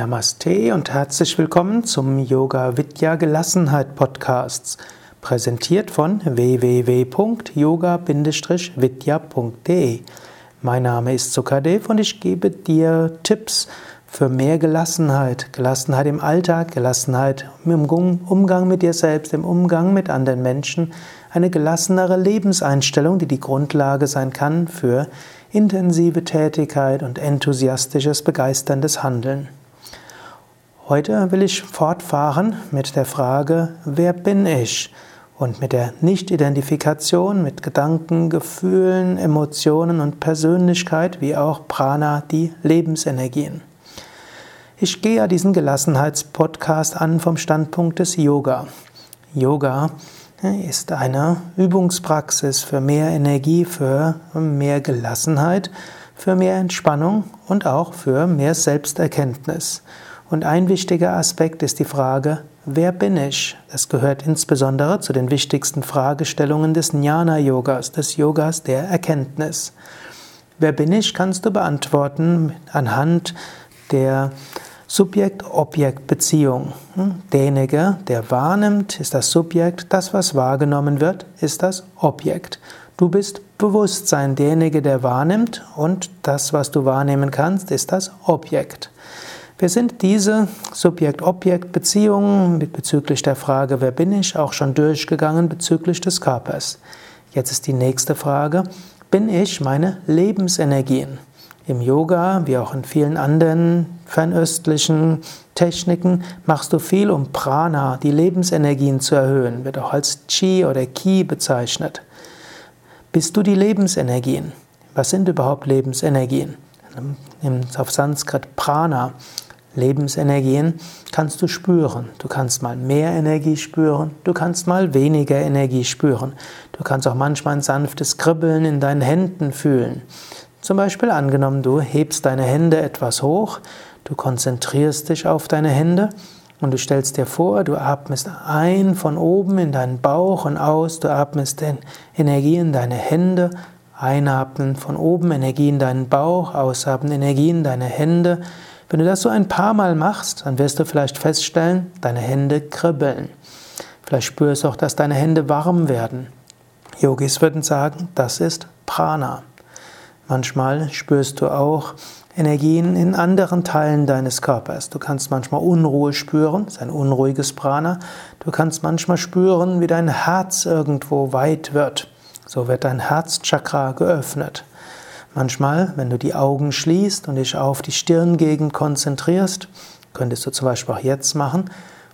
Namaste und herzlich willkommen zum Yoga Vidya Gelassenheit Podcasts, präsentiert von www.yoga-vidya.de. Mein Name ist Sukadev und ich gebe dir Tipps für mehr Gelassenheit, Gelassenheit im Alltag, Gelassenheit im Umgang mit dir selbst, im Umgang mit anderen Menschen, eine gelassenere Lebenseinstellung, die die Grundlage sein kann für intensive Tätigkeit und enthusiastisches, begeisterndes Handeln. Heute will ich fortfahren mit der Frage, wer bin ich? Und mit der Nicht-Identifikation mit Gedanken, Gefühlen, Emotionen und Persönlichkeit, wie auch Prana, die Lebensenergien. Ich gehe ja diesen Gelassenheitspodcast an vom Standpunkt des Yoga. Yoga ist eine Übungspraxis für mehr Energie, für mehr Gelassenheit, für mehr Entspannung und auch für mehr Selbsterkenntnis. Und ein wichtiger Aspekt ist die Frage, wer bin ich? Das gehört insbesondere zu den wichtigsten Fragestellungen des Jnana-Yogas, des Yogas der Erkenntnis. Wer bin ich, kannst du beantworten anhand der Subjekt-Objekt-Beziehung. Hm? Derjenige, der wahrnimmt, ist das Subjekt, das, was wahrgenommen wird, ist das Objekt. Du bist Bewusstsein, derjenige, der wahrnimmt, und das, was du wahrnehmen kannst, ist das Objekt. Wir sind diese Subjekt-Objekt-Beziehungen bezüglich der Frage, wer bin ich, auch schon durchgegangen bezüglich des Körpers. Jetzt ist die nächste Frage, bin ich meine Lebensenergien? Im Yoga, wie auch in vielen anderen fernöstlichen Techniken, machst du viel, um Prana, die Lebensenergien zu erhöhen, wird auch als Chi oder Ki bezeichnet. Bist du die Lebensenergien? Was sind überhaupt Lebensenergien? Auf Sanskrit Prana. Lebensenergien kannst du spüren. Du kannst mal mehr Energie spüren, du kannst mal weniger Energie spüren. Du kannst auch manchmal ein sanftes Kribbeln in deinen Händen fühlen. Zum Beispiel angenommen, du hebst deine Hände etwas hoch, du konzentrierst dich auf deine Hände und du stellst dir vor, du atmest ein von oben in deinen Bauch und aus, du atmest Energie in deine Hände, einatmen von oben Energie in deinen Bauch, ausatmen Energie in deine Hände. Wenn du das so ein paar Mal machst, dann wirst du vielleicht feststellen, deine Hände kribbeln. Vielleicht spürst du auch, dass deine Hände warm werden. Yogis würden sagen, das ist Prana. Manchmal spürst du auch Energien in anderen Teilen deines Körpers. Du kannst manchmal Unruhe spüren, das ist ein unruhiges Prana. Du kannst manchmal spüren, wie dein Herz irgendwo weit wird. So wird dein Herzchakra geöffnet. Manchmal, wenn du die Augen schließt und dich auf die Stirngegend konzentrierst, könntest du zum Beispiel auch jetzt machen,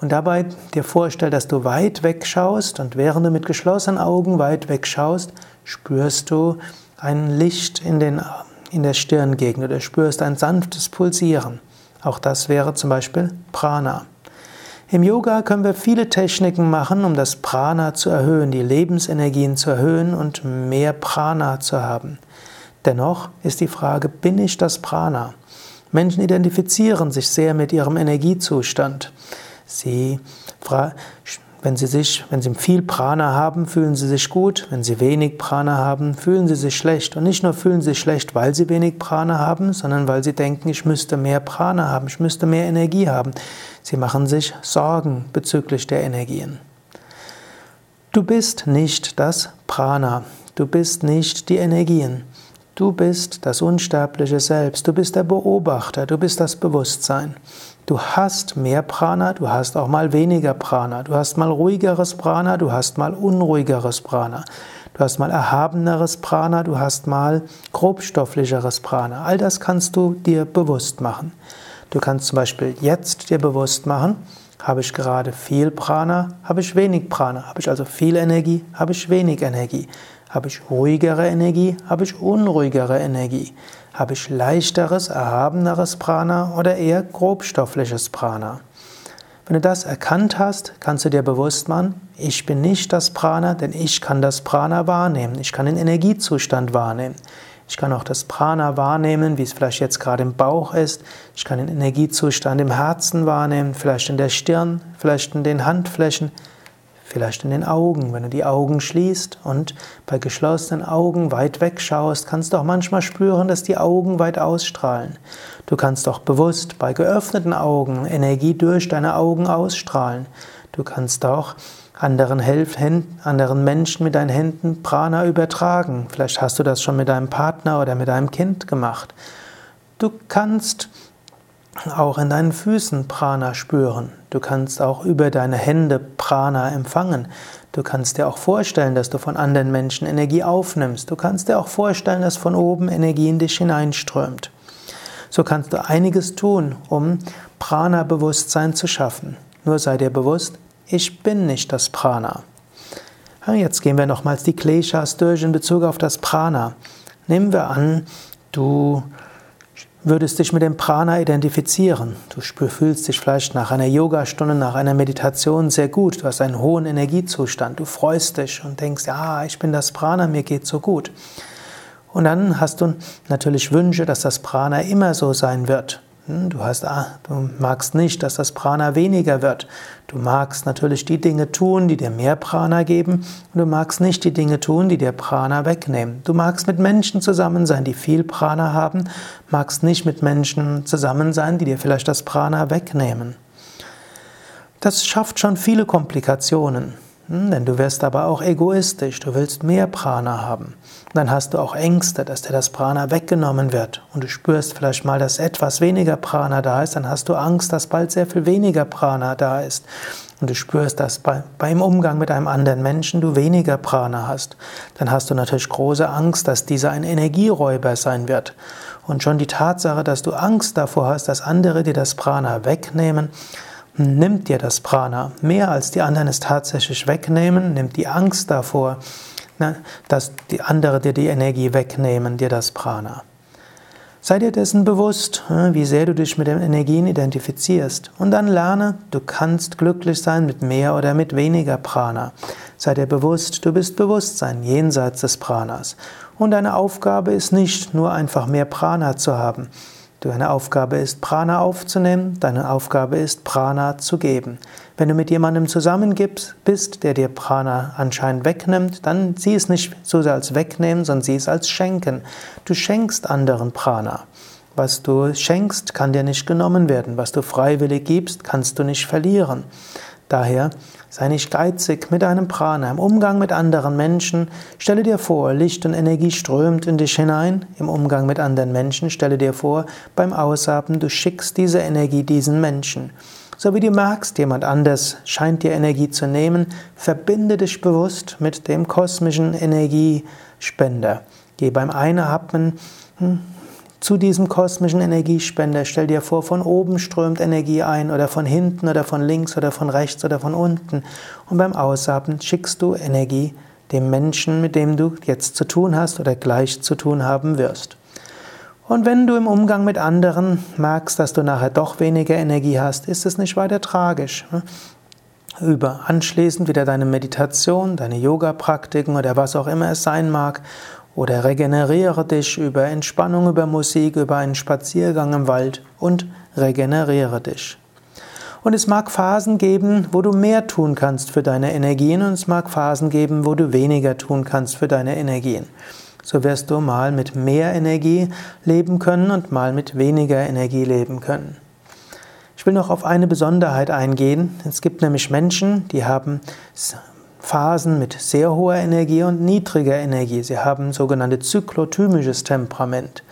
und dabei dir vorstellen, dass du weit weg schaust und während du mit geschlossenen Augen weit weg schaust, spürst du ein Licht in, den, in der Stirngegend oder spürst ein sanftes Pulsieren. Auch das wäre zum Beispiel Prana. Im Yoga können wir viele Techniken machen, um das Prana zu erhöhen, die Lebensenergien zu erhöhen und mehr Prana zu haben. Dennoch ist die Frage, bin ich das Prana? Menschen identifizieren sich sehr mit ihrem Energiezustand. Sie, wenn sie sich, wenn sie viel Prana haben, fühlen sie sich gut. Wenn sie wenig Prana haben, fühlen sie sich schlecht. Und nicht nur fühlen sie sich schlecht, weil sie wenig Prana haben, sondern weil sie denken, ich müsste mehr Prana haben, ich müsste mehr Energie haben. Sie machen sich Sorgen bezüglich der Energien. Du bist nicht das Prana. Du bist nicht die Energien. Du bist das unsterbliche Selbst, du bist der Beobachter, du bist das Bewusstsein. Du hast mehr Prana, du hast auch mal weniger Prana, du hast mal ruhigeres Prana, du hast mal unruhigeres Prana. Du hast mal erhabeneres Prana, du hast mal grobstofflicheres Prana. All das kannst du dir bewusst machen. Du kannst zum Beispiel jetzt dir bewusst machen, habe ich gerade viel Prana, habe ich wenig Prana, habe ich also viel Energie, habe ich wenig Energie. Habe ich ruhigere Energie? Habe ich unruhigere Energie? Habe ich leichteres, erhabeneres Prana oder eher grobstoffliches Prana? Wenn du das erkannt hast, kannst du dir bewusst machen, ich bin nicht das Prana, denn ich kann das Prana wahrnehmen. Ich kann den Energiezustand wahrnehmen. Ich kann auch das Prana wahrnehmen, wie es vielleicht jetzt gerade im Bauch ist. Ich kann den Energiezustand im Herzen wahrnehmen, vielleicht in der Stirn, vielleicht in den Handflächen, vielleicht in den Augen. Wenn du die Augen schließt und bei geschlossenen Augen weit weg schaust, kannst du auch manchmal spüren, dass die Augen weit ausstrahlen. Du kannst auch bewusst bei geöffneten Augen Energie durch deine Augen ausstrahlen. Du kannst auch anderen, helfen, anderen Menschen mit deinen Händen Prana übertragen. Vielleicht hast du das schon mit deinem Partner oder mit deinem Kind gemacht. Du kannst auch in deinen Füßen Prana spüren. Du kannst auch über deine Hände Prana empfangen. Du kannst dir auch vorstellen, dass du von anderen Menschen Energie aufnimmst. Du kannst dir auch vorstellen, dass von oben Energie in dich hineinströmt. So kannst du einiges tun, um Prana-Bewusstsein zu schaffen. Nur sei dir bewusst, ich bin nicht das Prana. Jetzt gehen wir nochmals die Kleshas durch in Bezug auf das Prana. Nehmen wir an, du würdest dich mit dem Prana identifizieren. Du fühlst dich vielleicht nach einer Yogastunde, nach einer Meditation sehr gut. Du hast einen hohen Energiezustand. Du freust dich und denkst, ja, ich bin das Prana, mir geht so gut. Und dann hast du natürlich Wünsche, dass das Prana immer so sein wird. Hm, du, hast, ah, du magst nicht, dass das Prana weniger wird. Du magst natürlich die Dinge tun, die dir mehr Prana geben. Und du magst nicht die Dinge tun, die dir Prana wegnehmen. Du magst mit Menschen zusammen sein, die viel Prana haben. Magst nicht mit Menschen zusammen sein, die dir vielleicht das Prana wegnehmen. Das schafft schon viele Komplikationen. Hm, denn du wirst aber auch egoistisch, du willst mehr Prana haben. Dann hast du auch Ängste, dass dir das Prana weggenommen wird. Und du spürst vielleicht mal, dass etwas weniger Prana da ist, dann hast du Angst, dass bald sehr viel weniger Prana da ist. Und du spürst, dass bei, beim Umgang mit einem anderen Menschen du weniger Prana hast. Dann hast du natürlich große Angst, dass dieser ein Energieräuber sein wird. Und schon die Tatsache, dass du Angst davor hast, dass andere dir das Prana wegnehmen, nimmt dir das Prana. Mehr als die anderen es tatsächlich wegnehmen, nimmt die Angst davor, ne, dass die anderen dir die Energie wegnehmen, dir das Prana. Sei dir dessen bewusst, ne, wie sehr du dich mit den Energien identifizierst. Und dann lerne, du kannst glücklich sein mit mehr oder mit weniger Prana. Sei dir bewusst, du bist Bewusstsein jenseits des Pranas. Und deine Aufgabe ist nicht nur einfach mehr Prana zu haben. Deine Aufgabe ist, Prana aufzunehmen, deine Aufgabe ist, Prana zu geben. Wenn du mit jemandem zusammen bist, der dir Prana anscheinend wegnimmt, dann sieh es nicht so sehr als wegnehmen, sondern sieh es als schenken. Du schenkst anderen Prana. Was du schenkst, kann dir nicht genommen werden. Was du freiwillig gibst, kannst du nicht verlieren. Daher sei nicht geizig mit deinem Prana im Umgang mit anderen Menschen. Stelle dir vor, Licht und Energie strömt in dich hinein. Im Umgang mit anderen Menschen stelle dir vor, beim Ausatmen, du schickst diese Energie diesen Menschen. So wie du merkst, jemand anders scheint dir Energie zu nehmen, verbinde dich bewusst mit dem kosmischen Energiespender. Geh beim Einatmen hm, zu diesem kosmischen Energiespender. Stell dir vor, von oben strömt Energie ein oder von hinten oder von links oder von rechts oder von unten. Und beim Ausatmen schickst du Energie dem Menschen, mit dem du jetzt zu tun hast oder gleich zu tun haben wirst. Und wenn du im Umgang mit anderen merkst, dass du nachher doch weniger Energie hast, ist es nicht weiter tragisch. Über anschließend wieder deine Meditation, deine Yoga-Praktiken oder was auch immer es sein mag oder regeneriere dich über Entspannung, über Musik, über einen Spaziergang im Wald und regeneriere dich. Und es mag Phasen geben, wo du mehr tun kannst für deine Energien und es mag Phasen geben, wo du weniger tun kannst für deine Energien. So wirst du mal mit mehr Energie leben können und mal mit weniger Energie leben können. Ich will noch auf eine Besonderheit eingehen. Es gibt nämlich Menschen, die haben Phasen mit sehr hoher Energie und niedriger Energie. Sie haben sogenannte zyklotymisches Temperament.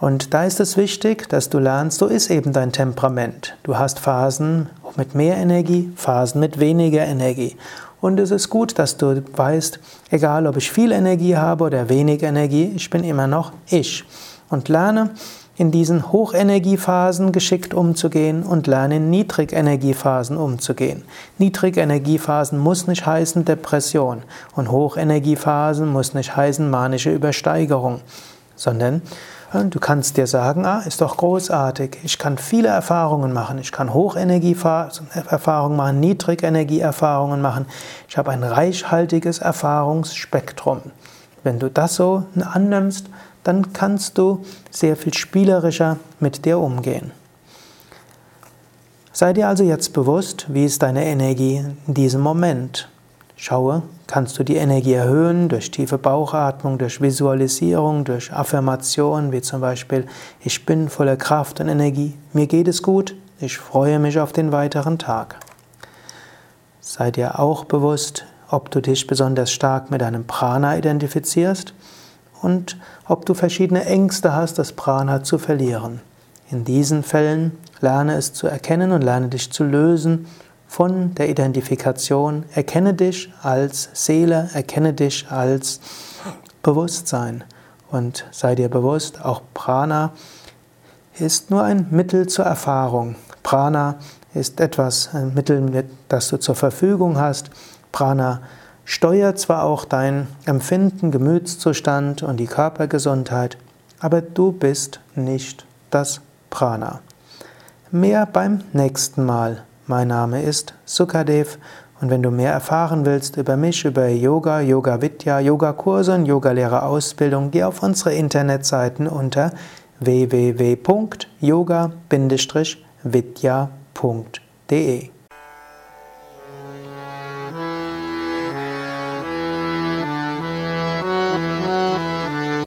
Und da ist es wichtig, dass du lernst, so ist eben dein Temperament. Du hast Phasen mit mehr Energie, Phasen mit weniger Energie. Und es ist gut, dass du weißt, egal ob ich viel Energie habe oder wenig Energie, ich bin immer noch ich. Und lerne, in diesen Hochenergiephasen geschickt umzugehen und lerne in Niedrigenergiephasen umzugehen. Niedrigenergiephasen muss nicht heißen Depression und Hochenergiephasen muss nicht heißen manische Übersteigerung, sondern äh, du kannst dir sagen, ah, ist doch großartig, ich kann viele Erfahrungen machen, ich kann Hochenergieerfahrungen machen, Niedrigenergieerfahrungen machen, ich habe ein reichhaltiges Erfahrungsspektrum. Wenn du das so annimmst, dann kannst du sehr viel spielerischer mit dir umgehen. Sei dir also jetzt bewusst, wie ist deine Energie in diesem Moment. Schaue, kannst du die Energie erhöhen durch tiefe Bauchatmung, durch Visualisierung, durch Affirmation, wie zum Beispiel, ich bin voller Kraft und Energie, mir geht es gut, ich freue mich auf den weiteren Tag. Sei dir auch bewusst, ob du dich besonders stark mit deinem Prana identifizierst und ob du verschiedene Ängste hast, das Prana zu verlieren. In diesen Fällen lerne es zu erkennen und lerne dich zu lösen von der Identifikation. Erkenne dich als Seele, erkenne dich als Bewusstsein und sei dir bewusst, auch Prana ist nur ein Mittel zur Erfahrung. Prana ist etwas, ein Mittel, das du zur Verfügung hast. Prana steuert zwar auch dein Empfinden, Gemütszustand und die Körpergesundheit, aber du bist nicht das Prana. Mehr beim nächsten Mal. Mein Name ist Sukadev und wenn du mehr erfahren willst über mich, über Yoga, Yoga Vidya, Yogakurse und Yogalehrerausbildung, geh auf unsere Internetseiten unter www.yoga-vidya.de